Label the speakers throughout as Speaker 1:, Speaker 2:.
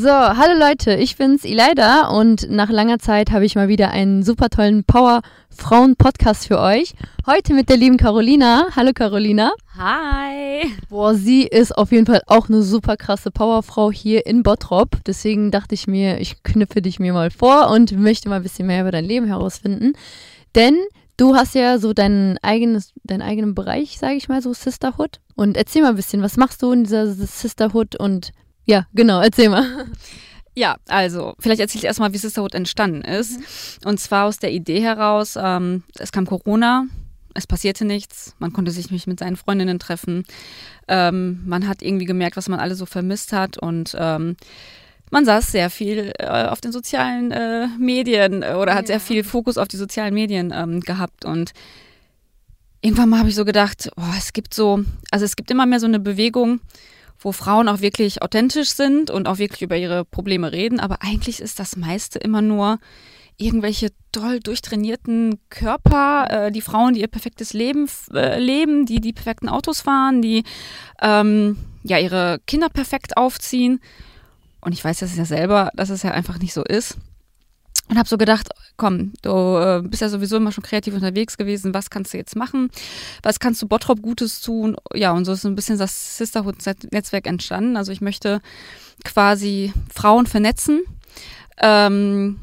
Speaker 1: So, hallo Leute, ich bin's Ileida und nach langer Zeit habe ich mal wieder einen super tollen Power-Frauen-Podcast für euch. Heute mit der lieben Carolina. Hallo Carolina.
Speaker 2: Hi.
Speaker 1: Boah, sie ist auf jeden Fall auch eine super krasse Powerfrau hier in Bottrop. Deswegen dachte ich mir, ich knüpfe dich mir mal vor und möchte mal ein bisschen mehr über dein Leben herausfinden. Denn du hast ja so dein eigenes, deinen eigenen Bereich, sage ich mal, so Sisterhood. Und erzähl mal ein bisschen, was machst du in dieser Sisterhood und ja, genau, erzähl mal.
Speaker 2: Ja, also vielleicht erzähle ich erstmal, wie Sisterhood entstanden ist. Mhm. Und zwar aus der Idee heraus, ähm, es kam Corona, es passierte nichts, man konnte sich nicht mit seinen Freundinnen treffen. Ähm, man hat irgendwie gemerkt, was man alle so vermisst hat und ähm, man saß sehr viel äh, auf den sozialen äh, Medien äh, oder hat ja. sehr viel Fokus auf die sozialen Medien ähm, gehabt und irgendwann mal habe ich so gedacht, oh, es gibt so, also es gibt immer mehr so eine Bewegung, wo Frauen auch wirklich authentisch sind und auch wirklich über ihre Probleme reden. Aber eigentlich ist das meiste immer nur irgendwelche toll durchtrainierten Körper, äh, die Frauen, die ihr perfektes Leben äh, leben, die die perfekten Autos fahren, die ähm, ja ihre Kinder perfekt aufziehen. Und ich weiß das ja selber, dass es ja einfach nicht so ist. Und habe so gedacht, komm, du äh, bist ja sowieso immer schon kreativ unterwegs gewesen, was kannst du jetzt machen? Was kannst du Bottrop Gutes tun? Ja, und so ist ein bisschen das Sisterhood-Netzwerk entstanden. Also ich möchte quasi Frauen vernetzen. Ähm,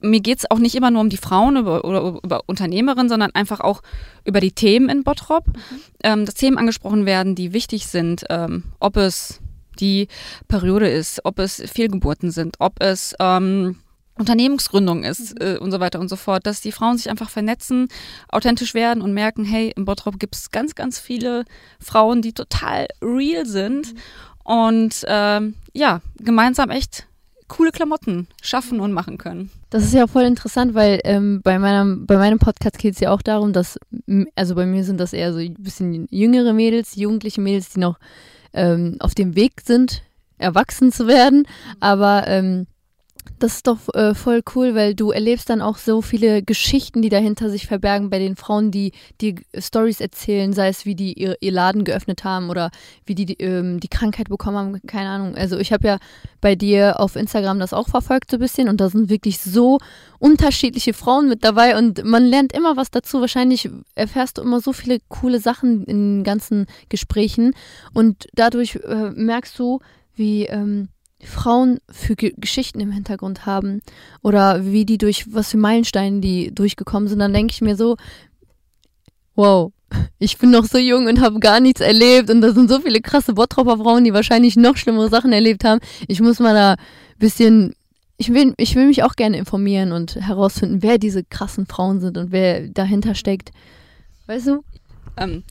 Speaker 2: mir geht es auch nicht immer nur um die Frauen über, oder über Unternehmerinnen, sondern einfach auch über die Themen in Bottrop. Mhm. Ähm, dass Themen angesprochen werden, die wichtig sind, ähm, ob es die Periode ist, ob es Fehlgeburten sind, ob es ähm, Unternehmensgründung ist mhm. äh, und so weiter und so fort, dass die Frauen sich einfach vernetzen, authentisch werden und merken, hey, im Bottrop gibt es ganz, ganz viele Frauen, die total real sind mhm. und ähm, ja, gemeinsam echt coole Klamotten schaffen und machen können.
Speaker 1: Das ist ja voll interessant, weil ähm, bei, meinem, bei meinem Podcast geht es ja auch darum, dass, also bei mir sind das eher so ein bisschen jüngere Mädels, jugendliche Mädels, die noch ähm, auf dem Weg sind, erwachsen zu werden, mhm. aber ähm, das ist doch äh, voll cool, weil du erlebst dann auch so viele Geschichten, die dahinter sich verbergen bei den Frauen, die die Stories erzählen, sei es wie die ihr, ihr Laden geöffnet haben oder wie die die, ähm, die Krankheit bekommen haben, keine Ahnung. Also ich habe ja bei dir auf Instagram das auch verfolgt so ein bisschen und da sind wirklich so unterschiedliche Frauen mit dabei und man lernt immer was dazu. Wahrscheinlich erfährst du immer so viele coole Sachen in ganzen Gesprächen und dadurch äh, merkst du, wie ähm, Frauen für G Geschichten im Hintergrund haben oder wie die durch, was für Meilensteine die durchgekommen sind, dann denke ich mir so, wow, ich bin noch so jung und habe gar nichts erlebt und da sind so viele krasse Bottropper Frauen, die wahrscheinlich noch schlimmere Sachen erlebt haben. Ich muss mal da ein bisschen, ich will, ich will mich auch gerne informieren und herausfinden, wer diese krassen Frauen sind und wer dahinter steckt. Weißt du?
Speaker 2: Ähm,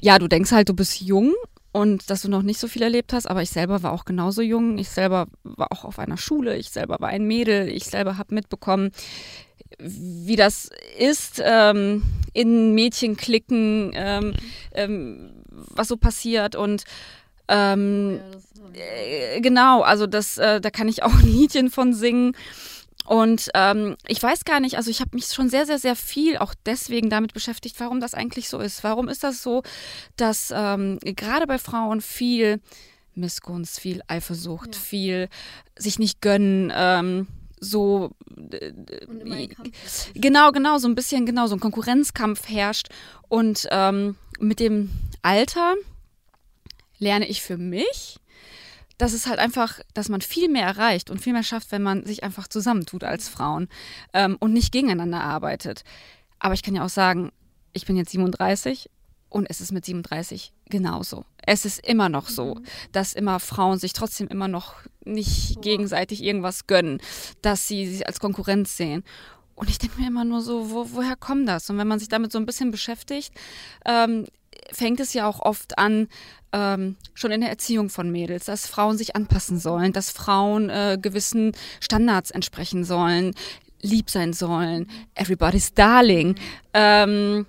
Speaker 2: ja, du denkst halt, du bist jung und dass du noch nicht so viel erlebt hast, aber ich selber war auch genauso jung. Ich selber war auch auf einer Schule, ich selber war ein Mädel, ich selber habe mitbekommen, wie das ist, ähm, in Mädchenklicken, ähm, ähm, was so passiert und ähm, ja, äh, genau, also das, äh, da kann ich auch ein Liedchen von singen. Und ähm, ich weiß gar nicht, also ich habe mich schon sehr, sehr, sehr viel auch deswegen damit beschäftigt, warum das eigentlich so ist. Warum ist das so, dass ähm, gerade bei Frauen viel Missgunst, viel Eifersucht, ja. viel sich nicht gönnen, ähm, so äh, genau, genau, so ein bisschen, genau, so ein Konkurrenzkampf herrscht. Und ähm, mit dem Alter lerne ich für mich, das ist halt einfach, dass man viel mehr erreicht und viel mehr schafft, wenn man sich einfach zusammentut als Frauen ähm, und nicht gegeneinander arbeitet. Aber ich kann ja auch sagen, ich bin jetzt 37 und es ist mit 37 genauso. Es ist immer noch so, mhm. dass immer Frauen sich trotzdem immer noch nicht gegenseitig irgendwas gönnen, dass sie sich als Konkurrenz sehen. Und ich denke mir immer nur so, wo, woher kommt das? Und wenn man sich damit so ein bisschen beschäftigt, ähm, fängt es ja auch oft an, ähm, schon in der Erziehung von Mädels, dass Frauen sich anpassen sollen, dass Frauen äh, gewissen Standards entsprechen sollen, lieb sein sollen, everybody's darling. Ähm,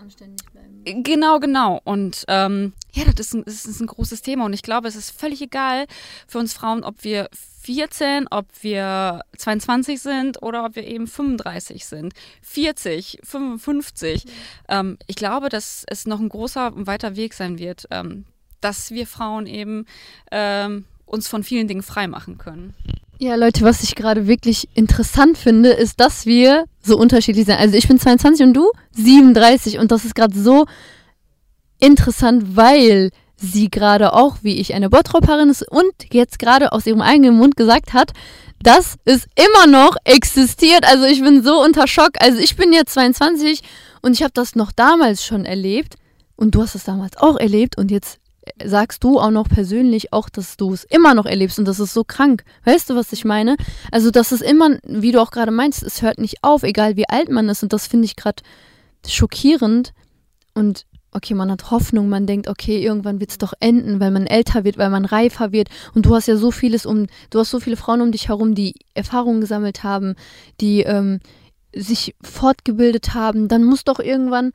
Speaker 2: anständig bleiben. Genau, genau. Und ähm, ja, das ist, ein, das ist ein großes Thema und ich glaube, es ist völlig egal für uns Frauen, ob wir 14, ob wir 22 sind oder ob wir eben 35 sind, 40, 55. Mhm. Ähm, ich glaube, dass es noch ein großer und weiter Weg sein wird, ähm, dass wir Frauen eben ähm, uns von vielen Dingen frei machen können.
Speaker 1: Ja, Leute, was ich gerade wirklich interessant finde, ist, dass wir so unterschiedlich sind. Also ich bin 22 und du 37 und das ist gerade so interessant, weil sie gerade auch, wie ich, eine Bottropperin ist und jetzt gerade aus ihrem eigenen Mund gesagt hat, dass es immer noch existiert. Also ich bin so unter Schock. Also ich bin jetzt 22 und ich habe das noch damals schon erlebt und du hast es damals auch erlebt und jetzt sagst du auch noch persönlich auch, dass du es immer noch erlebst und das ist so krank. Weißt du, was ich meine? Also das ist immer, wie du auch gerade meinst, es hört nicht auf, egal wie alt man ist und das finde ich gerade schockierend und okay, man hat Hoffnung, man denkt, okay, irgendwann wird es doch enden, weil man älter wird, weil man reifer wird. Und du hast ja so vieles um, du hast so viele Frauen um dich herum, die Erfahrungen gesammelt haben, die ähm, sich fortgebildet haben. Dann muss doch irgendwann,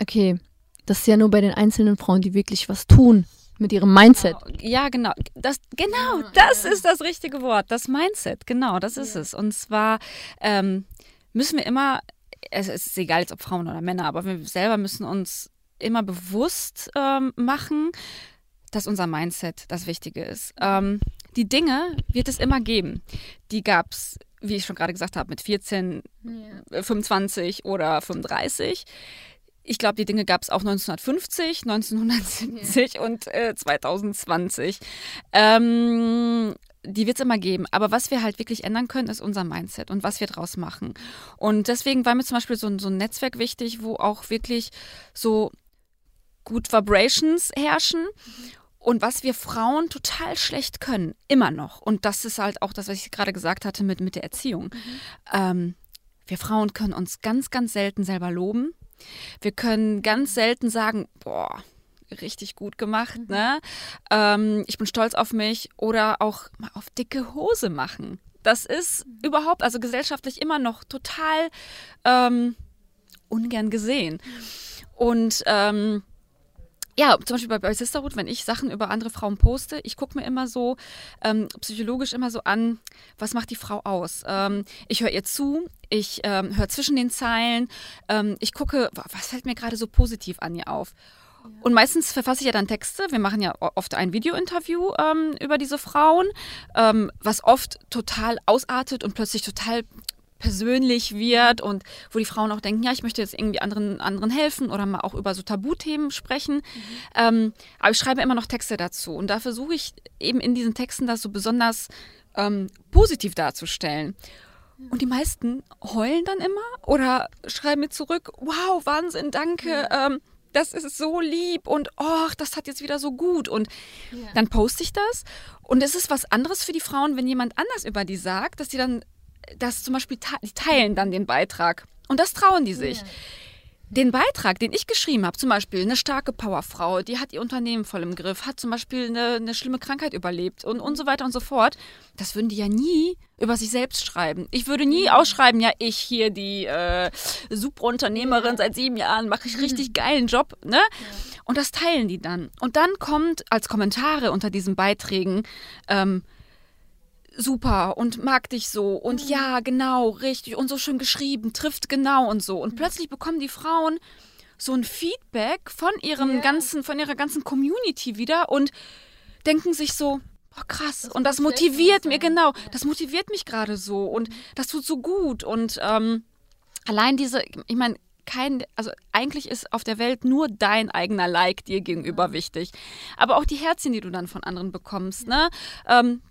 Speaker 1: okay, das ist ja nur bei den einzelnen Frauen, die wirklich was tun mit ihrem Mindset.
Speaker 2: Ja, genau. Das, genau, das ist das richtige Wort. Das Mindset, genau, das ist es. Und zwar ähm, müssen wir immer, es ist egal jetzt ob Frauen oder Männer, aber wir selber müssen uns immer bewusst ähm, machen, dass unser Mindset das Wichtige ist. Ähm, die Dinge wird es immer geben. Die gab es, wie ich schon gerade gesagt habe, mit 14, ja. 25 oder 35. Ich glaube, die Dinge gab es auch 1950, 1970 ja. und äh, 2020. Ähm, die wird es immer geben. Aber was wir halt wirklich ändern können, ist unser Mindset und was wir draus machen. Und deswegen war mir zum Beispiel so, so ein Netzwerk wichtig, wo auch wirklich so gut Vibrations herrschen. Und was wir Frauen total schlecht können, immer noch. Und das ist halt auch das, was ich gerade gesagt hatte mit, mit der Erziehung. Mhm. Ähm, wir Frauen können uns ganz, ganz selten selber loben. Wir können ganz selten sagen, boah, richtig gut gemacht, mhm. ne? Ähm, ich bin stolz auf mich oder auch mal auf dicke Hose machen. Das ist mhm. überhaupt, also gesellschaftlich immer noch total ähm, ungern gesehen. Mhm. Und ähm, ja, zum Beispiel bei, bei Sisterhood, wenn ich Sachen über andere Frauen poste, ich gucke mir immer so ähm, psychologisch immer so an, was macht die Frau aus? Ähm, ich höre ihr zu, ich ähm, höre zwischen den Zeilen, ähm, ich gucke, was fällt mir gerade so positiv an ihr auf? Und meistens verfasse ich ja dann Texte. Wir machen ja oft ein Video-Interview ähm, über diese Frauen, ähm, was oft total ausartet und plötzlich total persönlich wird und wo die Frauen auch denken, ja, ich möchte jetzt irgendwie anderen, anderen helfen oder mal auch über so Tabuthemen sprechen. Mhm. Ähm, aber ich schreibe immer noch Texte dazu und da versuche ich eben in diesen Texten das so besonders ähm, positiv darzustellen. Und die meisten heulen dann immer oder schreiben mir zurück, wow, Wahnsinn, danke. Ja. Ähm, das ist so lieb und oh, das hat jetzt wieder so gut. Und ja. dann poste ich das. Und es ist was anderes für die Frauen, wenn jemand anders über die sagt, dass die dann das zum Beispiel, die teilen dann den Beitrag. Und das trauen die sich. Ja. Den Beitrag, den ich geschrieben habe, zum Beispiel eine starke Powerfrau, die hat ihr Unternehmen voll im Griff, hat zum Beispiel eine, eine schlimme Krankheit überlebt und, und so weiter und so fort, das würden die ja nie über sich selbst schreiben. Ich würde nie ausschreiben, ja, ich hier, die äh, Superunternehmerin seit sieben Jahren, mache ich richtig mhm. geilen Job, ne? Und das teilen die dann. Und dann kommt als Kommentare unter diesen Beiträgen, ähm, super und mag dich so und mhm. ja, genau, richtig und so schön geschrieben, trifft genau und so. Und mhm. plötzlich bekommen die Frauen so ein Feedback von ihrem yeah. ganzen, von ihrer ganzen Community wieder und denken sich so, oh krass, das und das motiviert mir, genau, ja. das motiviert mich gerade so und mhm. das tut so gut. Und ähm, allein diese, ich meine, kein, also eigentlich ist auf der Welt nur dein eigener Like dir gegenüber ja. wichtig. Aber auch die Herzchen, die du dann von anderen bekommst, ja. ne? Ähm,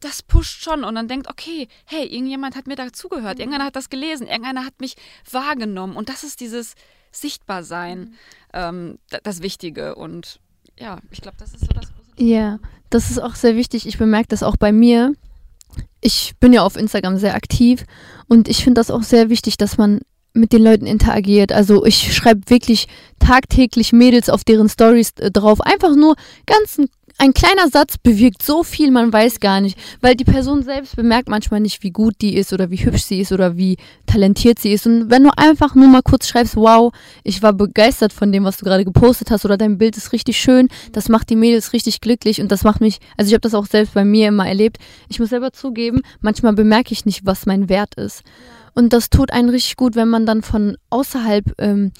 Speaker 2: das pusht schon und dann denkt, okay, hey, irgendjemand hat mir dazugehört, mhm. irgendeiner hat das gelesen, irgendeiner hat mich wahrgenommen und das ist dieses Sichtbarsein, mhm. ähm, das Wichtige und ja, ich glaube, das ist so das
Speaker 1: Positive. Ja, das ist auch sehr wichtig. Ich bemerke das auch bei mir. Ich bin ja auf Instagram sehr aktiv und ich finde das auch sehr wichtig, dass man mit den Leuten interagiert. Also ich schreibe wirklich tagtäglich Mädels auf deren Stories äh, drauf. Einfach nur ganz ein ein kleiner Satz bewirkt so viel, man weiß gar nicht, weil die Person selbst bemerkt manchmal nicht, wie gut die ist oder wie hübsch sie ist oder wie talentiert sie ist. Und wenn du einfach nur mal kurz schreibst, wow, ich war begeistert von dem, was du gerade gepostet hast oder dein Bild ist richtig schön, das macht die Mädels richtig glücklich und das macht mich, also ich habe das auch selbst bei mir immer erlebt. Ich muss selber zugeben, manchmal bemerke ich nicht, was mein Wert ist. Und das tut einen richtig gut, wenn man dann von außerhalb ähm,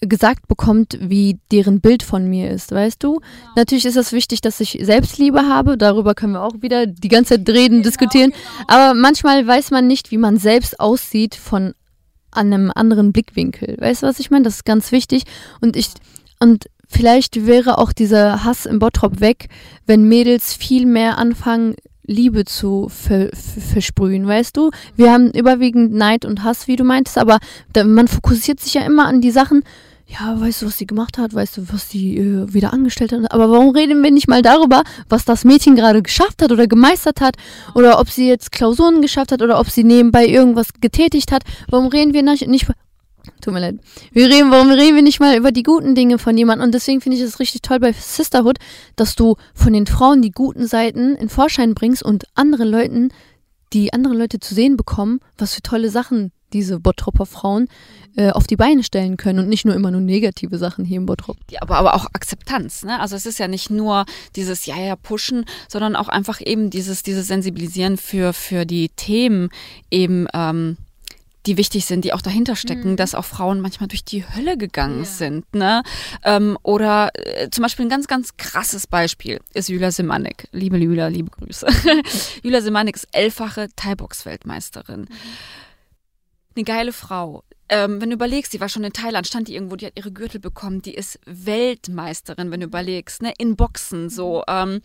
Speaker 1: gesagt bekommt, wie deren Bild von mir ist, weißt du? Genau. Natürlich ist es wichtig, dass ich Selbstliebe habe, darüber können wir auch wieder die ganze Zeit reden, genau, diskutieren, genau. aber manchmal weiß man nicht, wie man selbst aussieht von einem anderen Blickwinkel. Weißt du, was ich meine? Das ist ganz wichtig und ich und vielleicht wäre auch dieser Hass im Bottrop weg, wenn Mädels viel mehr anfangen, Liebe zu ver versprühen, weißt du? Wir haben überwiegend Neid und Hass, wie du meintest, aber da, man fokussiert sich ja immer an die Sachen, ja, weißt du, was sie gemacht hat, weißt du, was sie äh, wieder angestellt hat, aber warum reden wir nicht mal darüber, was das Mädchen gerade geschafft hat oder gemeistert hat oder ob sie jetzt Klausuren geschafft hat oder ob sie nebenbei irgendwas getätigt hat? Warum reden wir nicht, nicht Tut mir leid. Wir reden, warum reden wir nicht mal über die guten Dinge von jemandem? Und deswegen finde ich es richtig toll bei Sisterhood, dass du von den Frauen die guten Seiten in Vorschein bringst und anderen Leuten, die anderen Leute zu sehen bekommen, was für tolle Sachen diese Bottropper Frauen äh, auf die Beine stellen können und nicht nur immer nur negative Sachen hier im Bottrop.
Speaker 2: Ja, aber, aber auch Akzeptanz, ne? Also es ist ja nicht nur dieses Ja, ja, pushen, sondern auch einfach eben dieses, dieses Sensibilisieren für, für die Themen eben, ähm, die wichtig sind, die auch dahinter stecken, mhm. dass auch Frauen manchmal durch die Hölle gegangen ja. sind. Ne? Ähm, oder äh, zum Beispiel ein ganz, ganz krasses Beispiel ist Julia Simanek. Liebe Julia, liebe Grüße. Julia Simanek ist elffache Thai-Box-Weltmeisterin. Mhm. Eine geile Frau. Ähm, wenn du überlegst, sie war schon in Thailand, stand die irgendwo, die hat ihre Gürtel bekommen, die ist Weltmeisterin, wenn du überlegst, ne? in Boxen so. Mhm. Ähm,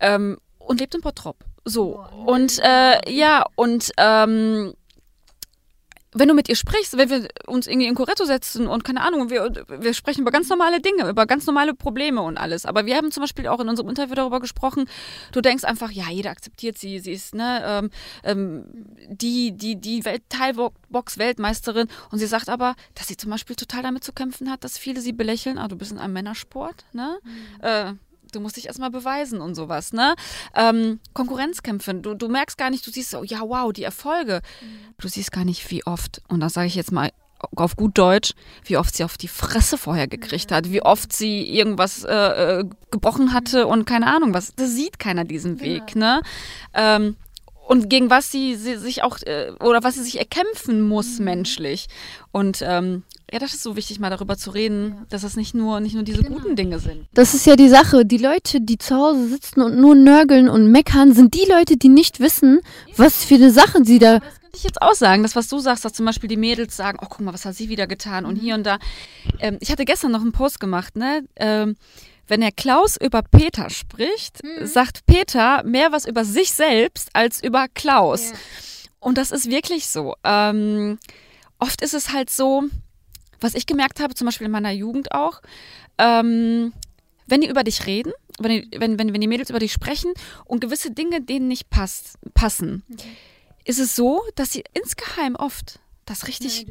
Speaker 2: ähm, und lebt in Bottrop. So. Und äh, ja, und ähm, wenn du mit ihr sprichst, wenn wir uns irgendwie in Coretto setzen und keine Ahnung, wir, wir sprechen über ganz normale Dinge, über ganz normale Probleme und alles. Aber wir haben zum Beispiel auch in unserem Interview darüber gesprochen, du denkst einfach, ja, jeder akzeptiert sie, sie ist ne, ähm, ähm die, die, die Welt Teilbox-Weltmeisterin und sie sagt aber, dass sie zum Beispiel total damit zu kämpfen hat, dass viele sie belächeln, ah, du bist in einem Männersport, ne? Mhm. Äh, du musst dich erstmal beweisen und sowas, ne? Ähm, Konkurrenzkämpfe, du, du merkst gar nicht, du siehst so, ja, wow, die Erfolge. Mhm. Du siehst gar nicht, wie oft, und das sage ich jetzt mal auf gut Deutsch, wie oft sie auf die Fresse vorher gekriegt hat, wie oft sie irgendwas äh, äh gebrochen hatte und keine Ahnung was. Da sieht keiner diesen Weg, ne? Ähm, und gegen was sie, sie sich auch äh, oder was sie sich erkämpfen muss mhm. menschlich. Und ähm, ja, das ist so wichtig, mal darüber zu reden, dass das nicht nur, nicht nur diese genau. guten Dinge sind.
Speaker 1: Das ist ja die Sache. Die Leute, die zu Hause sitzen und nur nörgeln und meckern, sind die Leute, die nicht wissen, was für eine Sache sie da.
Speaker 2: Das könnte ich jetzt auch sagen, das, was du sagst, dass zum Beispiel die Mädels sagen, oh, guck mal, was hat sie wieder getan und mhm. hier und da. Ähm, ich hatte gestern noch einen Post gemacht, ne? Ähm, wenn der Klaus über Peter spricht, mhm. sagt Peter mehr was über sich selbst als über Klaus. Ja. Und das ist wirklich so. Ähm, oft ist es halt so, was ich gemerkt habe, zum Beispiel in meiner Jugend auch, ähm, wenn die über dich reden, wenn die, wenn, wenn, wenn die Mädels über dich sprechen und gewisse Dinge denen nicht passt, passen. Mhm. ist es so, dass sie insgeheim oft das richtig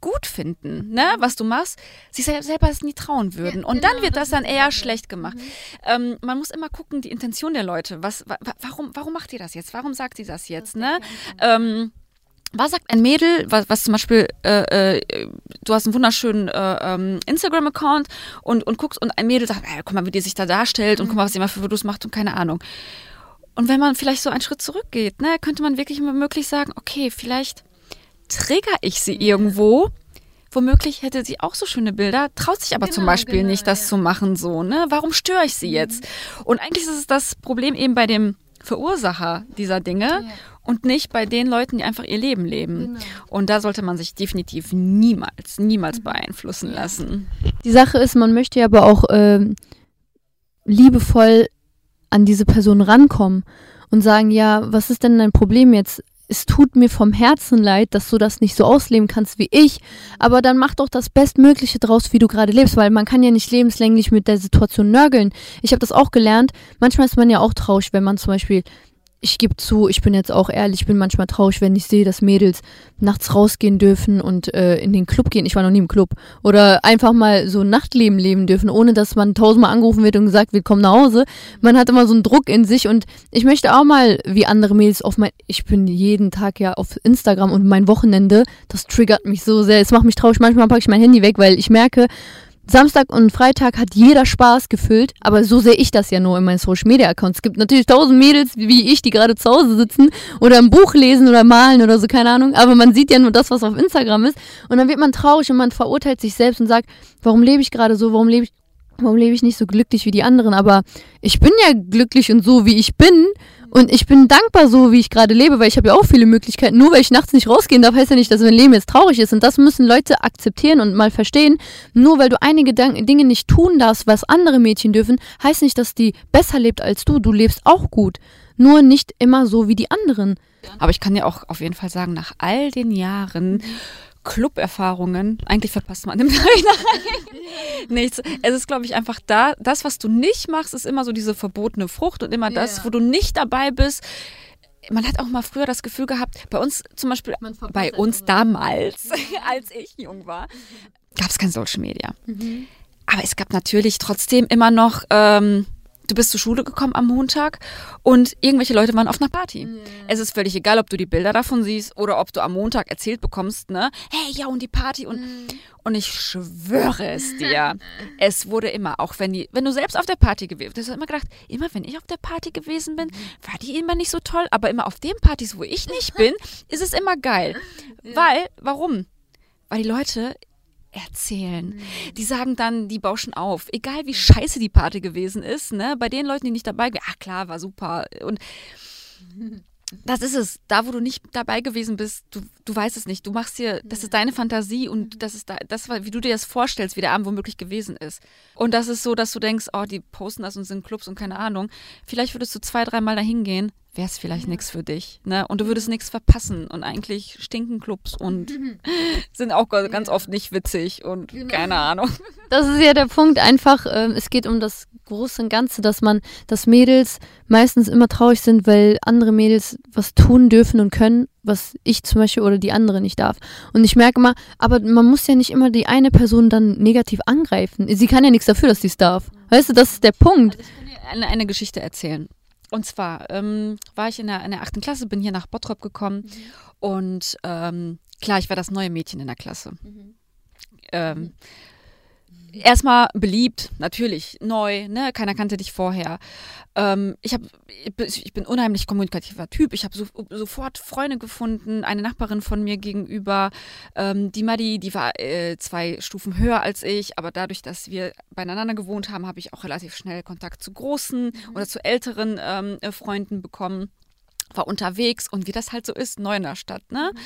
Speaker 2: gut finden, ne, was du machst, sich selber es nie trauen würden. Ja, und genau, dann wird das, das dann eher schlecht gemacht. Mhm. Ähm, man muss immer gucken, die Intention der Leute. Was, wa warum, warum macht ihr das jetzt? Warum sagt sie das jetzt? Das ne? Ähm, was sagt ein Mädel, was, was zum Beispiel, äh, äh, du hast einen wunderschönen äh, ähm, Instagram-Account und, und guckst und ein Mädel sagt, äh, guck mal, wie die sich da darstellt und guck mal, was sie immer für Videos macht und keine Ahnung. Und wenn man vielleicht so einen Schritt zurückgeht, ne, könnte man wirklich immer möglich sagen, okay, vielleicht trigger ich sie irgendwo. Womöglich hätte sie auch so schöne Bilder, traut sich aber genau, zum Beispiel genau, nicht, das ja. zu machen, so, ne? Warum störe ich sie mhm. jetzt? Und eigentlich ist es das Problem eben bei dem Verursacher dieser Dinge ja. und nicht bei den Leuten, die einfach ihr Leben leben. Genau. Und da sollte man sich definitiv niemals, niemals mhm. beeinflussen lassen.
Speaker 1: Die Sache ist, man möchte ja aber auch äh, liebevoll an diese Person rankommen und sagen, ja, was ist denn dein Problem jetzt? Es tut mir vom Herzen leid, dass du das nicht so ausleben kannst wie ich, aber dann mach doch das Bestmögliche draus, wie du gerade lebst, weil man kann ja nicht lebenslänglich mit der Situation nörgeln. Ich habe das auch gelernt. Manchmal ist man ja auch traurig, wenn man zum Beispiel ich gebe zu, ich bin jetzt auch ehrlich, ich bin manchmal traurig, wenn ich sehe, dass Mädels nachts rausgehen dürfen und äh, in den Club gehen. Ich war noch nie im Club. Oder einfach mal so Nachtleben leben dürfen, ohne dass man tausendmal angerufen wird und gesagt wird, komm nach Hause. Man hat immer so einen Druck in sich und ich möchte auch mal, wie andere Mädels, auf mein, ich bin jeden Tag ja auf Instagram und mein Wochenende, das triggert mich so sehr. Es macht mich traurig. Manchmal packe ich mein Handy weg, weil ich merke, Samstag und Freitag hat jeder Spaß gefüllt, aber so sehe ich das ja nur in meinen Social Media Accounts. Es gibt natürlich tausend Mädels wie ich, die gerade zu Hause sitzen oder ein Buch lesen oder malen oder so, keine Ahnung, aber man sieht ja nur das, was auf Instagram ist. Und dann wird man traurig und man verurteilt sich selbst und sagt, warum lebe ich gerade so, warum lebe ich warum lebe ich nicht so glücklich wie die anderen, aber ich bin ja glücklich und so wie ich bin und ich bin dankbar so, wie ich gerade lebe, weil ich habe ja auch viele Möglichkeiten. Nur weil ich nachts nicht rausgehen darf, heißt ja nicht, dass mein Leben jetzt traurig ist. Und das müssen Leute akzeptieren und mal verstehen. Nur weil du einige Dinge nicht tun darfst, was andere Mädchen dürfen, heißt nicht, dass die besser lebt als du. Du lebst auch gut. Nur nicht immer so wie die anderen.
Speaker 2: Aber ich kann ja auch auf jeden Fall sagen, nach all den Jahren Club-Erfahrungen, eigentlich verpasst man im Nachhinein nichts. Es ist, glaube ich, einfach da, das, was du nicht machst, ist immer so diese verbotene Frucht und immer das, ja. wo du nicht dabei bist. Man hat auch mal früher das Gefühl gehabt, bei uns zum Beispiel, bei uns damals, als ich jung war, gab es kein Social Media. Mhm. Aber es gab natürlich trotzdem immer noch ähm, du bist zur Schule gekommen am Montag und irgendwelche Leute waren auf einer Party. Mhm. Es ist völlig egal, ob du die Bilder davon siehst oder ob du am Montag erzählt bekommst, ne? Hey, ja, und die Party und mhm. und ich schwöre es dir, es wurde immer, auch wenn die, wenn du selbst auf der Party gewesen bist, hast du immer gedacht, immer wenn ich auf der Party gewesen bin, war die immer nicht so toll, aber immer auf den Partys, wo ich nicht bin, ist es immer geil. Ja. Weil, warum? Weil die Leute erzählen. Mhm. Die sagen dann, die bauschen auf. Egal wie scheiße die Party gewesen ist, ne? Bei den Leuten, die nicht dabei waren, ach klar, war super. Und das ist es. Da, wo du nicht dabei gewesen bist, du, du weißt es nicht. Du machst dir, das ist deine Fantasie und mhm. das ist da, das, wie du dir das vorstellst, wie der Abend womöglich gewesen ist. Und das ist so, dass du denkst, oh, die posten das und sind Clubs und keine Ahnung. Vielleicht würdest du zwei, dreimal dahin gehen, wäre es vielleicht ja. nichts für dich. Ne? Und du würdest nichts verpassen. Und eigentlich stinken Clubs und sind auch ganz oft nicht witzig und genau. keine Ahnung.
Speaker 1: Das ist ja der Punkt. Einfach, äh, es geht um das Große und Ganze, dass man, dass Mädels meistens immer traurig sind, weil andere Mädels was tun dürfen und können, was ich zum Beispiel oder die andere nicht darf. Und ich merke immer, aber man muss ja nicht immer die eine Person dann negativ angreifen. Sie kann ja nichts dafür, dass sie es darf. Weißt du, das ist der Punkt. Also
Speaker 2: ich kann dir eine, eine Geschichte erzählen. Und zwar ähm, war ich in der, in der 8. Klasse, bin hier nach Bottrop gekommen mhm. und ähm, klar, ich war das neue Mädchen in der Klasse. Mhm. Ähm, mhm erstmal beliebt, natürlich, neu, ne? keiner kannte dich vorher. Ähm, ich, hab, ich bin unheimlich kommunikativer Typ. Ich habe so, sofort Freunde gefunden, eine Nachbarin von mir gegenüber, ähm, die Madi, die war äh, zwei Stufen höher als ich, aber dadurch, dass wir beieinander gewohnt haben, habe ich auch relativ schnell Kontakt zu großen mhm. oder zu älteren ähm, äh, Freunden bekommen, war unterwegs und wie das halt so ist, neu in der Stadt. Ne? Mhm.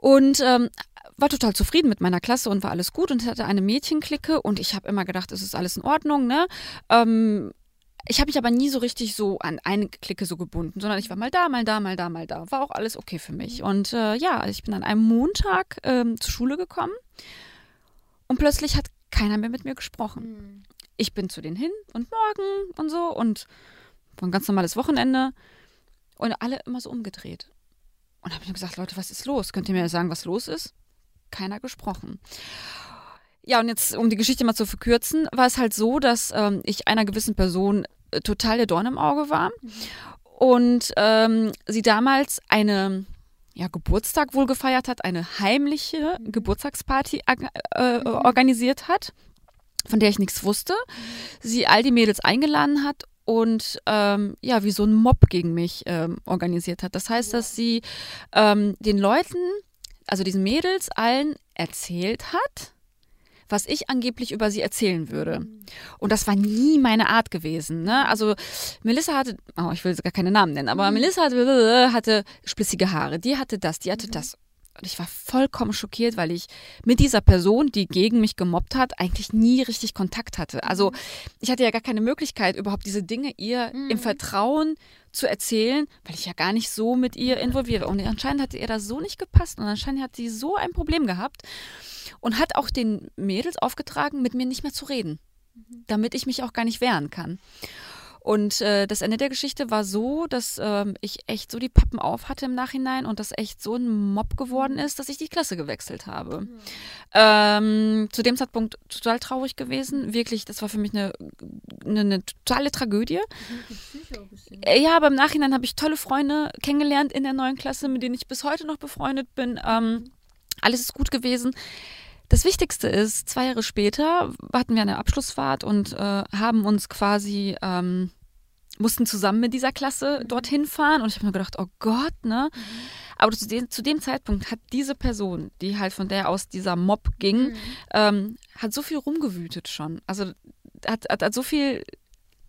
Speaker 2: Und ähm, war total zufrieden mit meiner Klasse und war alles gut und hatte eine Mädchenklicke und ich habe immer gedacht, es ist alles in Ordnung, ne? Ähm, ich habe mich aber nie so richtig so an eine Clique so gebunden, sondern ich war mal da, mal da, mal da, mal da. War auch alles okay für mich. Und äh, ja, ich bin an einem Montag ähm, zur Schule gekommen und plötzlich hat keiner mehr mit mir gesprochen. Mhm. Ich bin zu denen hin und morgen und so und war ein ganz normales Wochenende und alle immer so umgedreht. Und habe ich gesagt, Leute, was ist los? Könnt ihr mir sagen, was los ist? Keiner gesprochen. Ja, und jetzt, um die Geschichte mal zu verkürzen, war es halt so, dass ähm, ich einer gewissen Person äh, total der Dorn im Auge war und ähm, sie damals eine ja, Geburtstag wohl gefeiert hat, eine heimliche mhm. Geburtstagsparty äh, mhm. organisiert hat, von der ich nichts wusste. Sie all die Mädels eingeladen hat und ähm, ja, wie so ein Mob gegen mich ähm, organisiert hat. Das heißt, dass sie ähm, den Leuten also diesen Mädels allen erzählt hat, was ich angeblich über sie erzählen würde. Und das war nie meine Art gewesen. Ne? Also Melissa hatte, oh, ich will gar keine Namen nennen, aber mhm. Melissa hatte, hatte splissige Haare, die hatte das, die hatte mhm. das. Und ich war vollkommen schockiert, weil ich mit dieser Person, die gegen mich gemobbt hat, eigentlich nie richtig Kontakt hatte. Also mhm. ich hatte ja gar keine Möglichkeit, überhaupt diese Dinge ihr mhm. im Vertrauen zu erzählen, weil ich ja gar nicht so mit ihr involviert war. Und anscheinend hatte ihr das so nicht gepasst und anscheinend hat sie so ein Problem gehabt und hat auch den Mädels aufgetragen, mit mir nicht mehr zu reden, mhm. damit ich mich auch gar nicht wehren kann. Und äh, das Ende der Geschichte war so, dass ähm, ich echt so die Pappen auf hatte im Nachhinein und das echt so ein Mob geworden ist, dass ich die Klasse gewechselt habe. Mhm. Ähm, zu dem Zeitpunkt total traurig gewesen. Wirklich, das war für mich eine, eine, eine totale Tragödie. Äh, ja, aber im Nachhinein habe ich tolle Freunde kennengelernt in der neuen Klasse, mit denen ich bis heute noch befreundet bin. Ähm, alles ist gut gewesen. Das Wichtigste ist, zwei Jahre später hatten wir eine Abschlussfahrt und äh, haben uns quasi, ähm, mussten zusammen mit dieser Klasse dorthin fahren. Und ich habe mir gedacht, oh Gott, ne? Mhm. Aber zu dem, zu dem, Zeitpunkt hat diese Person, die halt von der aus dieser Mob ging, mhm. ähm, hat so viel rumgewütet schon. Also hat, hat, hat so viel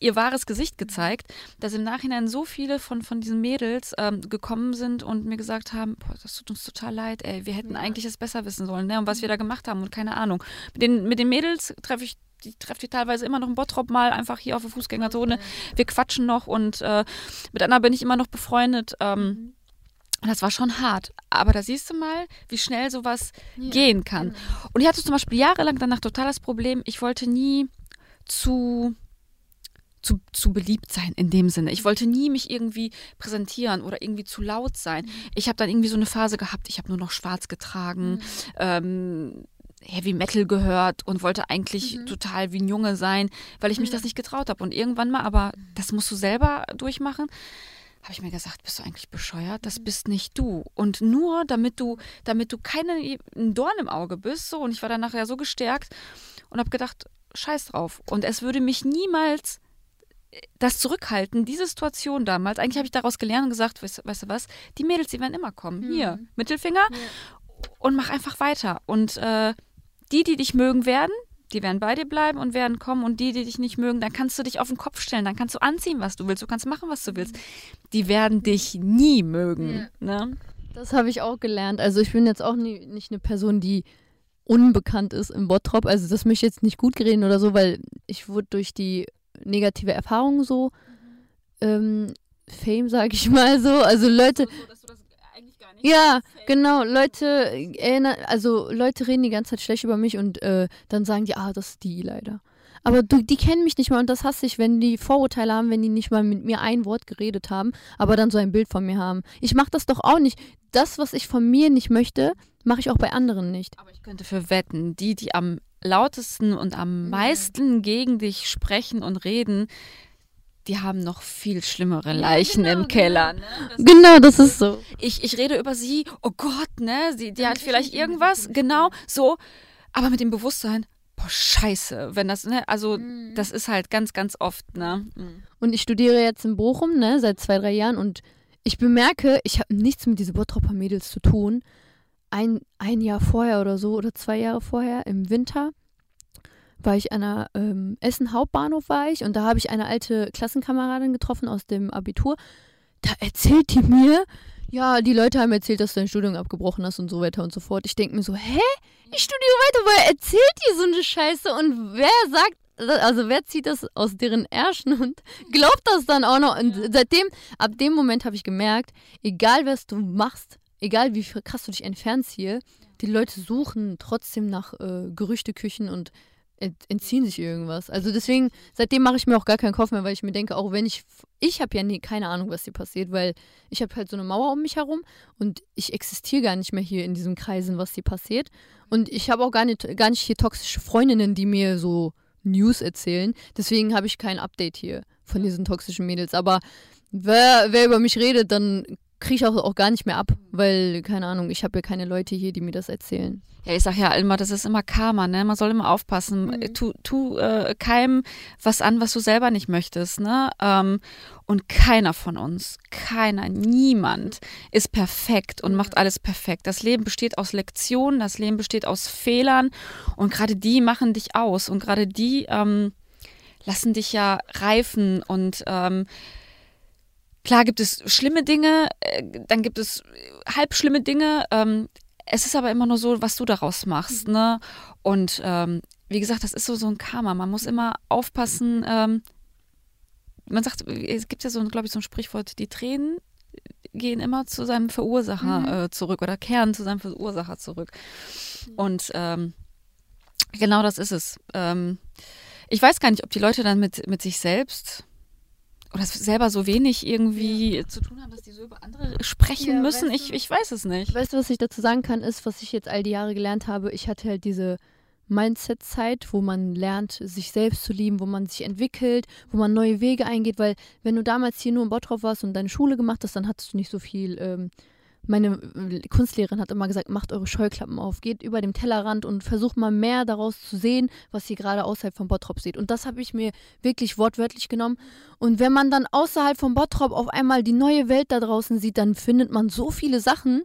Speaker 2: ihr wahres Gesicht gezeigt, dass im Nachhinein so viele von, von diesen Mädels ähm, gekommen sind und mir gesagt haben, boah, das tut uns total leid, ey, wir hätten eigentlich es besser wissen sollen, ne, und was wir da gemacht haben und keine Ahnung. Mit den, mit den Mädels treffe ich ich treffe die teilweise immer noch in Bottrop mal, einfach hier auf der Fußgängerzone. Wir quatschen noch und äh, mit Anna bin ich immer noch befreundet. Ähm, mhm. das war schon hart. Aber da siehst du mal, wie schnell sowas ja. gehen kann. Mhm. Und ich hatte zum Beispiel jahrelang danach total das Problem, ich wollte nie zu zu, zu beliebt sein in dem Sinne. Ich wollte nie mich irgendwie präsentieren oder irgendwie zu laut sein. Mhm. Ich habe dann irgendwie so eine Phase gehabt, ich habe nur noch schwarz getragen, mhm. ähm, Heavy Metal gehört und wollte eigentlich mhm. total wie ein Junge sein, weil ich mich das nicht getraut habe. Und irgendwann mal, aber mhm. das musst du selber durchmachen, habe ich mir gesagt, bist du eigentlich bescheuert? Das mhm. bist nicht du. Und nur damit du, damit du keinen Dorn im Auge bist, so, und ich war dann nachher so gestärkt und habe gedacht, scheiß drauf. Und es würde mich niemals das Zurückhalten, diese Situation damals, eigentlich habe ich daraus gelernt und gesagt, weißt, weißt, du was, die Mädels, die werden immer kommen. Mhm. Hier, Mittelfinger ja. und mach einfach weiter. Und äh, die, die dich mögen werden, die werden bei dir bleiben und werden kommen. Und die, die dich nicht mögen, dann kannst du dich auf den Kopf stellen, dann kannst du anziehen, was du willst, du kannst machen, was du willst. Die werden dich nie mögen. Ja. Ne?
Speaker 1: Das habe ich auch gelernt. Also ich bin jetzt auch nie, nicht eine Person, die unbekannt ist im Bottrop. Also das möchte ich jetzt nicht gut reden oder so, weil ich wurde durch die negative Erfahrungen so ähm, Fame, sage ich mal so. Also Leute. ja, genau. Leute erinnern, also Leute reden die ganze Zeit schlecht über mich und äh, dann sagen die, ah, das ist die leider. Aber du, die kennen mich nicht mal und das hasse ich, wenn die Vorurteile haben, wenn die nicht mal mit mir ein Wort geredet haben, aber dann so ein Bild von mir haben. Ich mache das doch auch nicht. Das, was ich von mir nicht möchte, mache ich auch bei anderen nicht.
Speaker 2: Aber ich könnte für wetten, die, die am lautesten und am meisten gegen dich sprechen und reden, die haben noch viel schlimmere Leichen ja, genau, im Keller.
Speaker 1: Genau. Ne? Das genau, das ist so.
Speaker 2: Ich, ich rede über sie, oh Gott, ne? Sie, die hat vielleicht irgendwas, genau, so. Aber mit dem Bewusstsein, boah, scheiße, wenn das, ne? Also, mhm. das ist halt ganz, ganz oft, ne? Mhm.
Speaker 1: Und ich studiere jetzt in Bochum, ne? Seit zwei, drei Jahren und ich bemerke, ich habe nichts mit diesen Bottropper Mädels zu tun ein, ein Jahr vorher oder so oder zwei Jahre vorher im Winter war ich an einer ähm, Essen Hauptbahnhof war ich und da habe ich eine alte Klassenkameradin getroffen aus dem Abitur. Da erzählt die mir, ja, die Leute haben erzählt, dass du dein Studium abgebrochen hast und so weiter und so fort. Ich denke mir so, hä? Ich studiere weiter, woher erzählt ihr so eine Scheiße? Und wer sagt, also wer zieht das aus deren Ärschen und glaubt das dann auch noch? Und seitdem, ab dem Moment habe ich gemerkt, egal was du machst, egal wie krass du dich entfernst hier, die Leute suchen trotzdem nach äh, Gerüchteküchen und entziehen sich irgendwas. Also deswegen, seitdem mache ich mir auch gar keinen Kopf mehr, weil ich mir denke, auch wenn ich, ich habe ja nie, keine Ahnung, was hier passiert, weil ich habe halt so eine Mauer um mich herum und ich existiere gar nicht mehr hier in diesem Kreisen, was hier passiert. Und ich habe auch gar nicht, gar nicht hier toxische Freundinnen, die mir so News erzählen. Deswegen habe ich kein Update hier von diesen toxischen Mädels. Aber wer, wer über mich redet, dann kriege ich auch, auch gar nicht mehr ab, weil, keine Ahnung, ich habe ja keine Leute hier, die mir das erzählen.
Speaker 2: Ja, ich sag ja immer, das ist immer Karma, ne? Man soll immer aufpassen. Mhm. Tu, tu äh, keinem was an, was du selber nicht möchtest, ne? Ähm, und keiner von uns, keiner, niemand ist perfekt und macht alles perfekt. Das Leben besteht aus Lektionen, das Leben besteht aus Fehlern und gerade die machen dich aus und gerade die ähm, lassen dich ja reifen und ähm, Klar gibt es schlimme Dinge, äh, dann gibt es halb schlimme Dinge. Ähm, es ist aber immer nur so, was du daraus machst. Mhm. Ne? Und ähm, wie gesagt, das ist so, so ein Karma. Man muss immer aufpassen. Ähm, man sagt, es gibt ja so, glaube ich, so ein Sprichwort, die Tränen gehen immer zu seinem Verursacher mhm. äh, zurück oder kehren zu seinem Verursacher zurück. Mhm. Und ähm, genau das ist es. Ähm, ich weiß gar nicht, ob die Leute dann mit, mit sich selbst oder selber so wenig irgendwie ja. zu tun haben, dass die so über andere sprechen ja, müssen. Ich, ich weiß es nicht.
Speaker 1: Weißt du, was ich dazu sagen kann, ist, was ich jetzt all die Jahre gelernt habe. Ich hatte halt diese Mindset-Zeit, wo man lernt, sich selbst zu lieben, wo man sich entwickelt, wo man neue Wege eingeht, weil wenn du damals hier nur im Bottrop warst und deine Schule gemacht hast, dann hattest du nicht so viel ähm, meine äh, Kunstlehrerin hat immer gesagt, macht eure Scheuklappen auf, geht über dem Tellerrand und versucht mal mehr daraus zu sehen, was ihr gerade außerhalb von Bottrop seht. Und das habe ich mir wirklich wortwörtlich genommen. Und wenn man dann außerhalb von Bottrop auf einmal die neue Welt da draußen sieht, dann findet man so viele Sachen.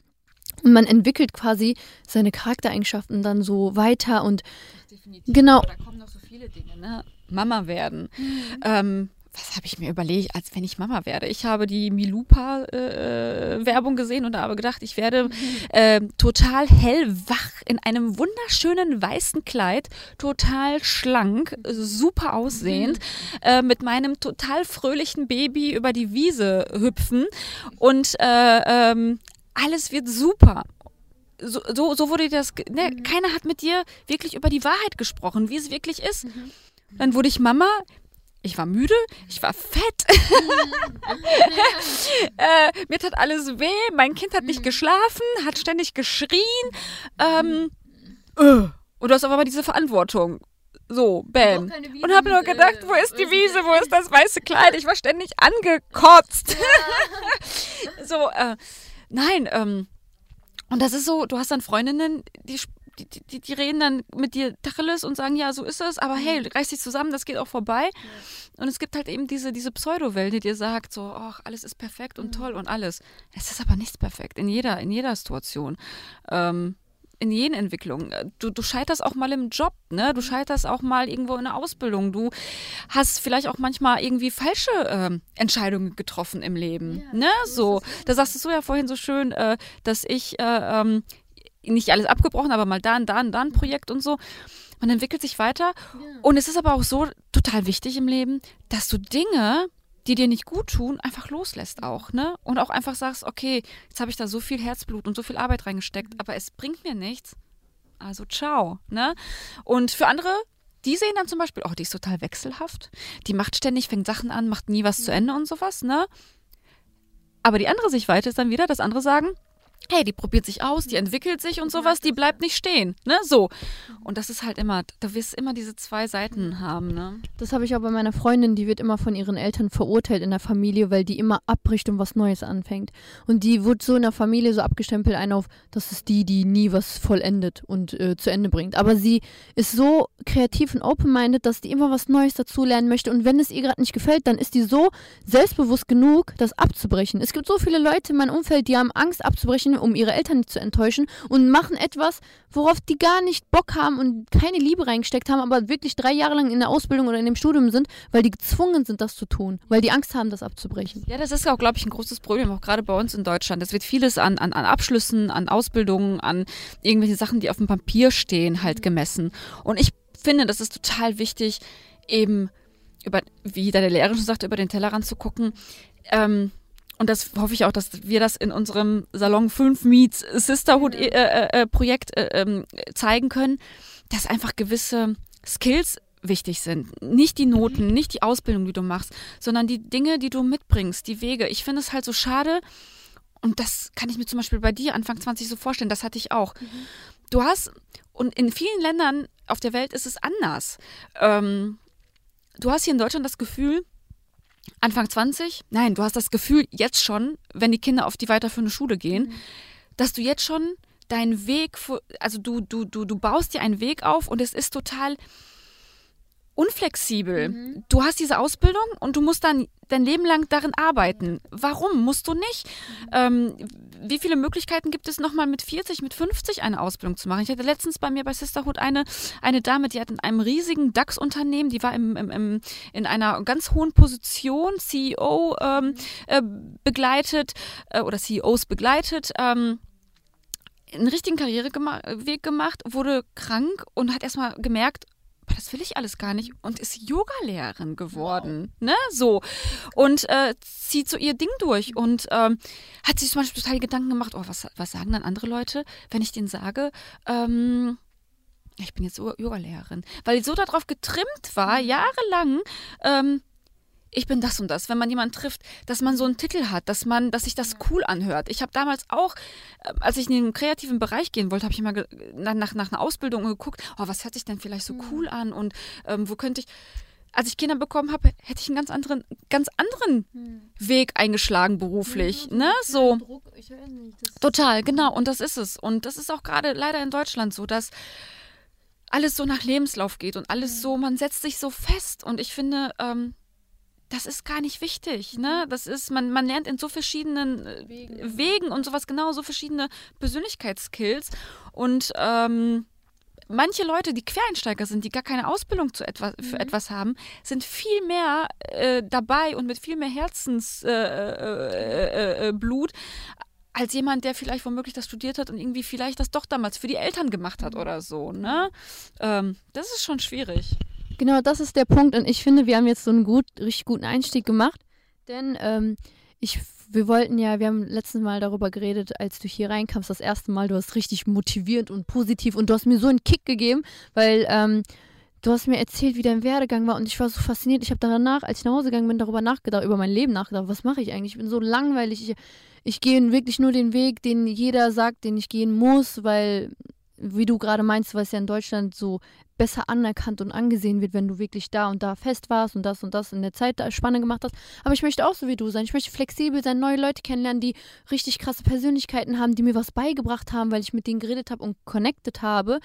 Speaker 1: Und man entwickelt quasi seine Charaktereigenschaften dann so weiter und
Speaker 2: Definitiv.
Speaker 1: Genau.
Speaker 2: Da kommen noch so viele Dinge, ne? Mama werden. Ähm, was habe ich mir überlegt, als wenn ich Mama werde? Ich habe die Milupa-Werbung äh, gesehen und habe gedacht, ich werde äh, total hellwach in einem wunderschönen weißen Kleid, total schlank, super aussehend, äh, mit meinem total fröhlichen Baby über die Wiese hüpfen und äh, ähm, alles wird super. So, so, so wurde das. Ne, Keiner hat mit dir wirklich über die Wahrheit gesprochen, wie es wirklich ist. Dann wurde ich Mama. Ich war müde, ich war fett. äh, mir tat alles weh, mein Kind hat nicht geschlafen, hat ständig geschrien. Ähm, äh. Und du hast aber diese Verantwortung. So, bam. Und habe nur gedacht, wo ist die Wiese, wo ist das weiße Kleid? Ich war ständig angekotzt. so, äh, nein, ähm, und das ist so, du hast dann Freundinnen, die, die, die, die reden dann mit dir Tacheles und sagen, ja, so ist es, aber hey, reiß dich zusammen, das geht auch vorbei. Und es gibt halt eben diese, diese Pseudo-Welt, die dir sagt, so, ach, alles ist perfekt und toll und alles. Es ist aber nichts perfekt, in jeder, in jeder Situation. Ähm, in jenen Entwicklungen. Du, du scheiterst auch mal im Job, ne? Du scheiterst auch mal irgendwo in der Ausbildung. Du hast vielleicht auch manchmal irgendwie falsche ähm, Entscheidungen getroffen im Leben,
Speaker 1: Ja,
Speaker 2: ne?
Speaker 1: so
Speaker 2: So,
Speaker 1: ja.
Speaker 2: da sagst du ja vorhin so schön, äh, dass ich äh, ähm, nicht alles abgebrochen, aber mal da und da und da ein Projekt und so. Man entwickelt sich weiter. Und es ist aber auch so total wichtig im Leben, dass du Dinge, die dir nicht gut tun, einfach loslässt auch, ne? Und auch einfach sagst, okay, jetzt habe ich da so viel Herzblut und so viel Arbeit reingesteckt, aber es bringt mir nichts. Also ciao, ne? Und für andere, die sehen dann zum Beispiel, oh, die ist total wechselhaft, die macht ständig, fängt Sachen an, macht nie was zu Ende und sowas, ne? Aber die andere Sichtweite ist dann wieder, dass andere sagen, hey, die probiert sich aus, die entwickelt sich und sowas, die bleibt nicht stehen, ne? So. Und das ist halt immer, du wirst immer diese zwei Seiten haben, ne?
Speaker 1: Das habe ich auch bei meiner Freundin, die wird immer von ihren Eltern verurteilt in der Familie, weil die immer abbricht und was Neues anfängt. Und die wird so in der Familie so abgestempelt ein auf, das ist die, die nie was vollendet und äh, zu Ende bringt. Aber sie ist so kreativ und open-minded, dass die immer was Neues dazulernen möchte. Und wenn es ihr gerade nicht gefällt, dann ist die so selbstbewusst genug, das abzubrechen. Es gibt so viele Leute in meinem Umfeld, die haben Angst abzubrechen, um ihre Eltern nicht zu enttäuschen und machen etwas, worauf die gar nicht Bock haben und keine Liebe reingesteckt haben, aber wirklich drei Jahre lang in der Ausbildung oder in dem Studium sind, weil die gezwungen sind, das zu tun, weil die Angst haben, das abzubrechen.
Speaker 2: Ja, das ist auch, glaube ich, ein großes Problem, auch gerade bei uns in Deutschland. Es wird vieles an, an, an Abschlüssen, an Ausbildungen, an irgendwelche Sachen, die auf dem Papier stehen, halt gemessen. Und ich finde, das ist total wichtig, eben über, wie deine Lehrerin schon sagte, über den Tellerrand zu gucken. Ähm, und das hoffe ich auch, dass wir das in unserem Salon 5 Meets Sisterhood äh, äh, äh, Projekt äh, ähm, zeigen können, dass einfach gewisse Skills wichtig sind. Nicht die Noten, nicht die Ausbildung, die du machst, sondern die Dinge, die du mitbringst, die Wege. Ich finde es halt so schade, und das kann ich mir zum Beispiel bei dir Anfang 20 so vorstellen, das hatte ich auch. Du hast, und in vielen Ländern auf der Welt ist es anders. Ähm, du hast hier in Deutschland das Gefühl, Anfang 20, nein, du hast das Gefühl jetzt schon, wenn die Kinder auf die weiterführende Schule gehen, dass du jetzt schon deinen Weg, also du, du, du, du baust dir einen Weg auf und es ist total unflexibel. Du hast diese Ausbildung und du musst dann dein Leben lang darin arbeiten. Warum? Musst du nicht? Ähm, wie viele Möglichkeiten gibt es nochmal mit 40, mit 50 eine Ausbildung zu machen? Ich hatte letztens bei mir bei Sisterhood eine, eine Dame, die hat in einem riesigen DAX-Unternehmen, die war im, im, im, in einer ganz hohen Position, CEO ähm, äh, begleitet äh, oder CEOs begleitet. Ähm, einen richtigen Karriereweg gemacht, wurde krank und hat erstmal gemerkt, "Boah, das will ich alles gar nicht. Und ist Yogalehrerin geworden, ne, so. Und äh, zieht so ihr Ding durch. Und ähm, hat sich zum Beispiel total Gedanken gemacht, oh, was, was sagen dann andere Leute, wenn ich denen sage, ähm, ich bin jetzt Yo- Yogalehrerin, weil die so darauf getrimmt war, jahrelang, ähm, ich bin das und das, wenn man jemanden trifft, dass man so einen Titel hat, dass man, dass sich das cool anhört. Ich habe damals auch, äh, als ich in den kreativen Bereich gehen wollte, habe ich immer ge- nach, nach, einer Ausbildung geguckt, oh, was hört sich denn vielleicht so cool an und ähm, wo könnte ich. als ich Kinder bekommen habe, hätte ich einen ganz anderen, ganz anderen hm. Weg eingeschlagen beruflich. Ja, ne? So. Nicht, Total, genau. Und das ist es. Und das ist auch gerade leider in Deutschland so, dass alles so nach Lebenslauf geht und alles so, man setzt sich so fest. Und ich finde, ähm, das ist gar nicht wichtig. Ne? Das ist, man, man lernt in so verschiedenen äh, Wegen. Wegen und sowas genau, so verschiedene Persönlichkeitskills. Und ähm, manche Leute, die Quereinsteiger sind, die gar keine Ausbildung zu etwas, für mhm. etwas haben, sind viel mehr äh, dabei und mit viel mehr Herzensblut äh, äh, äh als jemand, der vielleicht womöglich das studiert hat und irgendwie vielleicht das doch damals für die Eltern gemacht hat mhm. oder so. Ne? Ähm, das ist schon schwierig.
Speaker 1: Genau, das ist der Punkt. Und ich finde, wir haben jetzt so einen gut, richtig guten Einstieg gemacht. Denn ähm, ich, wir wollten ja, wir haben letztes Mal darüber geredet, als du hier reinkamst, das erste Mal, du hast richtig motivierend und positiv und du hast mir so einen Kick gegeben, weil ähm, du hast mir erzählt, wie dein Werdegang war und ich war so fasziniert. Ich habe danach, als ich nach Hause gegangen bin, darüber nachgedacht, über mein Leben nachgedacht. Was mache ich eigentlich? Ich bin so langweilig. Ich, ich gehe wirklich nur den Weg, den jeder sagt, den ich gehen muss, weil, wie du gerade meinst, es ja in Deutschland so besser anerkannt und angesehen wird, wenn du wirklich da und da fest warst und das und das in der Zeitspanne gemacht hast. Aber ich möchte auch so wie du sein. Ich möchte flexibel sein, neue Leute kennenlernen, die richtig krasse Persönlichkeiten haben, die mir was beigebracht haben, weil ich mit denen geredet habe und connected habe.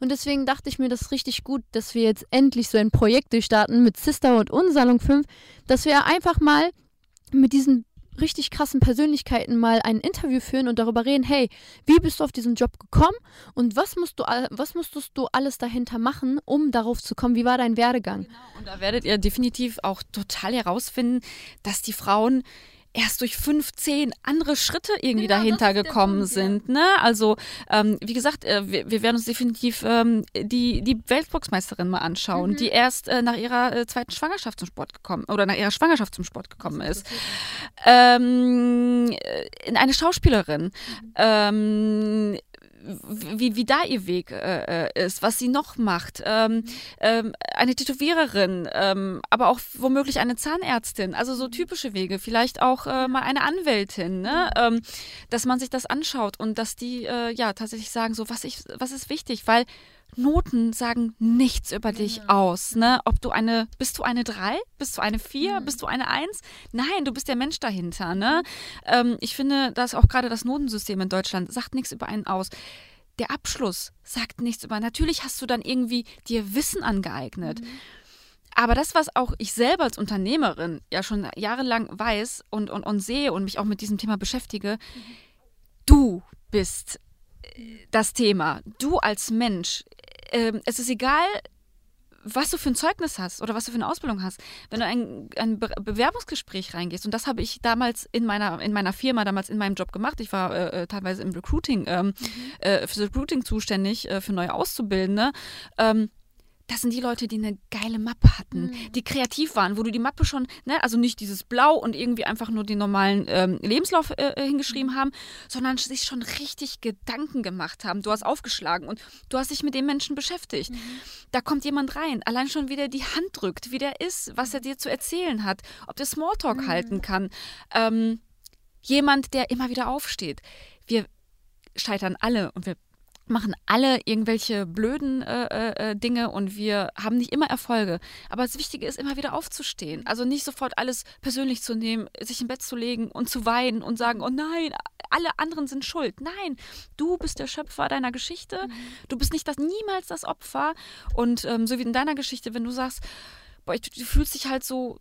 Speaker 1: Und deswegen dachte ich mir, das ist richtig gut, dass wir jetzt endlich so ein Projekt durchstarten mit Sisterhood und Salon 5, dass wir einfach mal mit diesen richtig krassen Persönlichkeiten mal ein Interview führen und darüber reden, hey, wie bist du auf diesen Job gekommen und was musst du was musstest du alles dahinter machen, um darauf zu kommen? Wie war dein Werdegang? Genau.
Speaker 2: Und da werdet ihr definitiv auch total herausfinden, dass die Frauen erst durch 15 andere Schritte irgendwie genau, dahinter gekommen Punkt, sind. Ja. Ne? Also, ähm, wie gesagt, äh, wir, wir, werden uns definitiv ähm, die, die Weltboxmeisterin mal anschauen, mhm. die erst äh, nach ihrer äh, zweiten Schwangerschaft zum Sport gekommen oder nach ihrer Schwangerschaft zum Sport gekommen ist. Ähm, äh, eine Schauspielerin. Mhm. Wie, wie da ihr Weg äh, äh, ist, was sie noch macht. Ähm, ähm, eine Tätowiererin, ähm, aber auch womöglich eine Zahnärztin. Also so typische Wege. Vielleicht auch äh, mal eine Anwältin, ne? Ähm, dass man sich das anschaut und dass die äh, ja tatsächlich sagen, so was, ich, was ist wichtig, weil Noten sagen nichts über dich aus, ne? Ob du eine, bist du eine 3? Bist du eine 4? Mhm. Bist du eine 1? Nein, du bist der Mensch dahinter, ne? Ähm, ich finde, dass auch gerade das Notensystem in Deutschland sagt nichts über einen aus. Der Abschluss sagt nichts über. Natürlich hast du dann irgendwie dir Wissen angeeignet. Mhm. Aber das, was auch ich selber als Unternehmerin ja schon jahrelang weiß und, und, und sehe und mich auch mit diesem Thema beschäftige, mhm. du bist das Thema. Du als Mensch, äh, es ist egal, was du für ein Zeugnis hast oder was du für eine Ausbildung hast, wenn du ein, ein Be Bewerbungsgespräch reingehst, und das habe ich damals in meiner, in meiner Firma, damals in meinem Job gemacht, ich war äh, äh teilweise im Recruiting, ähm, mhm. äh, für Recruiting zuständig, äh, für neue Auszubildende, ähm, das sind die Leute, die eine geile Mappe hatten, mhm. die kreativ waren, wo du die Mappe schon, ne, also nicht dieses Blau und irgendwie einfach nur den normalen ähm, Lebenslauf äh, äh hingeschrieben mhm. haben, sondern sich schon richtig Gedanken gemacht haben. Du hast aufgeschlagen und du hast dich mit dem Menschen beschäftigt. Mhm. Da kommt jemand rein, allein schon, wie der die Hand drückt, wie der ist, was er dir zu erzählen hat, ob der Smalltalk mhm. halten kann. Ähm, jemand, der immer wieder aufsteht. Wir scheitern alle und wir machen alle irgendwelche blöden äh, äh, äh, Dinge und wir haben nicht immer Erfolge. Aber das Wichtige ist, immer wieder aufzustehen. Also nicht sofort alles persönlich zu nehmen, sich im Bett zu legen und zu weinen und sagen, oh nein, alle anderen sind schuld. Nein, du bist der Schöpfer deiner Geschichte. Mhm. Du bist nicht das, niemals das Opfer. Und ähm, so wie in deiner Geschichte, wenn du sagst, boah, ich, du fühlst dich halt so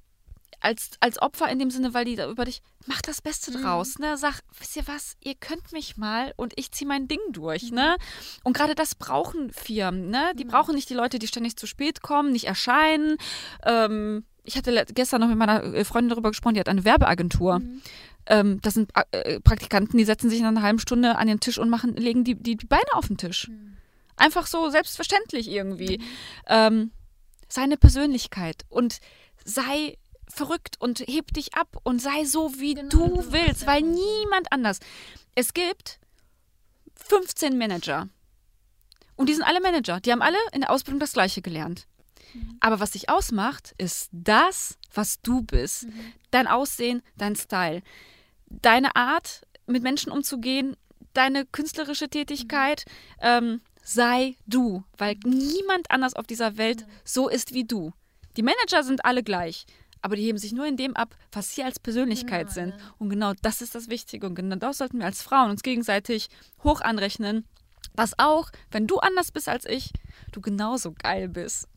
Speaker 2: als, als Opfer in dem Sinne, weil die da über dich, mach das Beste mhm. draus, ne? Sag, wisst ihr was, ihr könnt mich mal und ich ziehe mein Ding durch, mhm. ne? Und gerade das brauchen Firmen, ne? Die mhm. brauchen nicht die Leute, die ständig zu spät kommen, nicht erscheinen. Ähm, ich hatte gestern noch mit meiner äh, Freundin darüber gesprochen, die hat eine Werbeagentur. Mhm. Ähm, das sind äh, Praktikanten, die setzen sich in einer halben Stunde an den Tisch und machen, legen die, die, die Beine auf den Tisch. Mhm. Einfach so selbstverständlich irgendwie. Mhm. Ähm, seine Persönlichkeit und sei verrückt und heb dich ab und sei so, wie genau, du willst, weil niemand anders. Es gibt 15 Manager. Und die sind alle Manager. Die haben alle in der Ausbildung das Gleiche gelernt. Mhm. Aber was dich ausmacht, ist das, was du bist. Mhm. Dein Aussehen, dein Style. Deine Art, mit Menschen umzugehen, deine künstlerische Tätigkeit. Mhm. Ähm, sei du, weil niemand anders auf dieser Welt so ist wie du. Die Manager sind alle gleich, aber die heben sich nur in dem ab, was sie als Persönlichkeit
Speaker 1: Genau,
Speaker 2: sind.
Speaker 1: ja.
Speaker 2: Und genau das ist das Wichtige. Und genau das sollten wir als Frauen uns gegenseitig hoch anrechnen, dass auch, wenn du anders bist als ich, du genauso geil bist.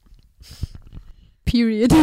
Speaker 1: Period.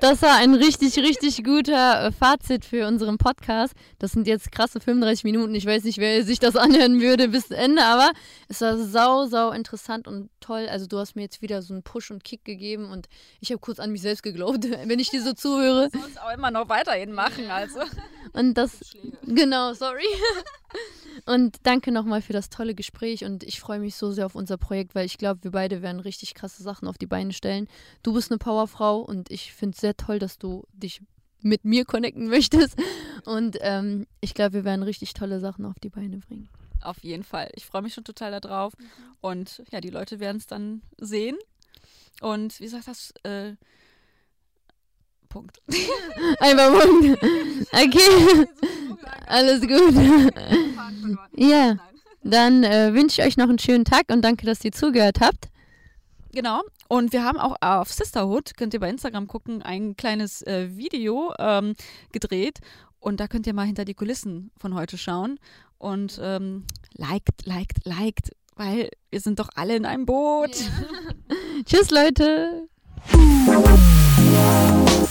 Speaker 1: Das war ein richtig, richtig guter äh, Fazit für unseren Podcast. Das sind jetzt krasse 35 Minuten. Ich weiß nicht, wer sich das anhören würde bis Ende, aber es war sau, sau interessant und toll. Also du hast mir jetzt wieder so einen Push und Kick gegeben und ich habe kurz an mich selbst geglaubt, wenn ich dir so zuhöre.
Speaker 2: Du uns auch immer noch weiterhin machen, also.
Speaker 1: Und das, genau, sorry. Und danke nochmal für das tolle Gespräch und ich freue mich so sehr auf unser Projekt, weil ich glaube, wir beide werden richtig krasse Sachen auf die Beine stellen. Du bist eine Powerfrau und ich finde es sehr toll, dass du dich mit mir connecten möchtest. Und ähm, ich glaube, wir werden richtig tolle Sachen auf die Beine bringen.
Speaker 2: Auf jeden Fall. Ich freue mich schon total darauf. Und ja, die Leute werden es dann sehen. Und wie gesagt, das äh, Punkt.
Speaker 1: Einfach Punkt. Okay, alles gut. Ja, dann äh, wünsche ich euch noch einen schönen Tag und danke, dass ihr zugehört habt.
Speaker 2: Genau. Und wir haben auch auf Sisterhood, könnt ihr bei Instagram gucken, ein kleines äh, Video ähm, gedreht. Und da könnt ihr mal hinter die Kulissen von heute schauen. Und ähm, liked, liked, liked, weil wir sind doch alle in einem Boot.
Speaker 1: Tschüss, Leute.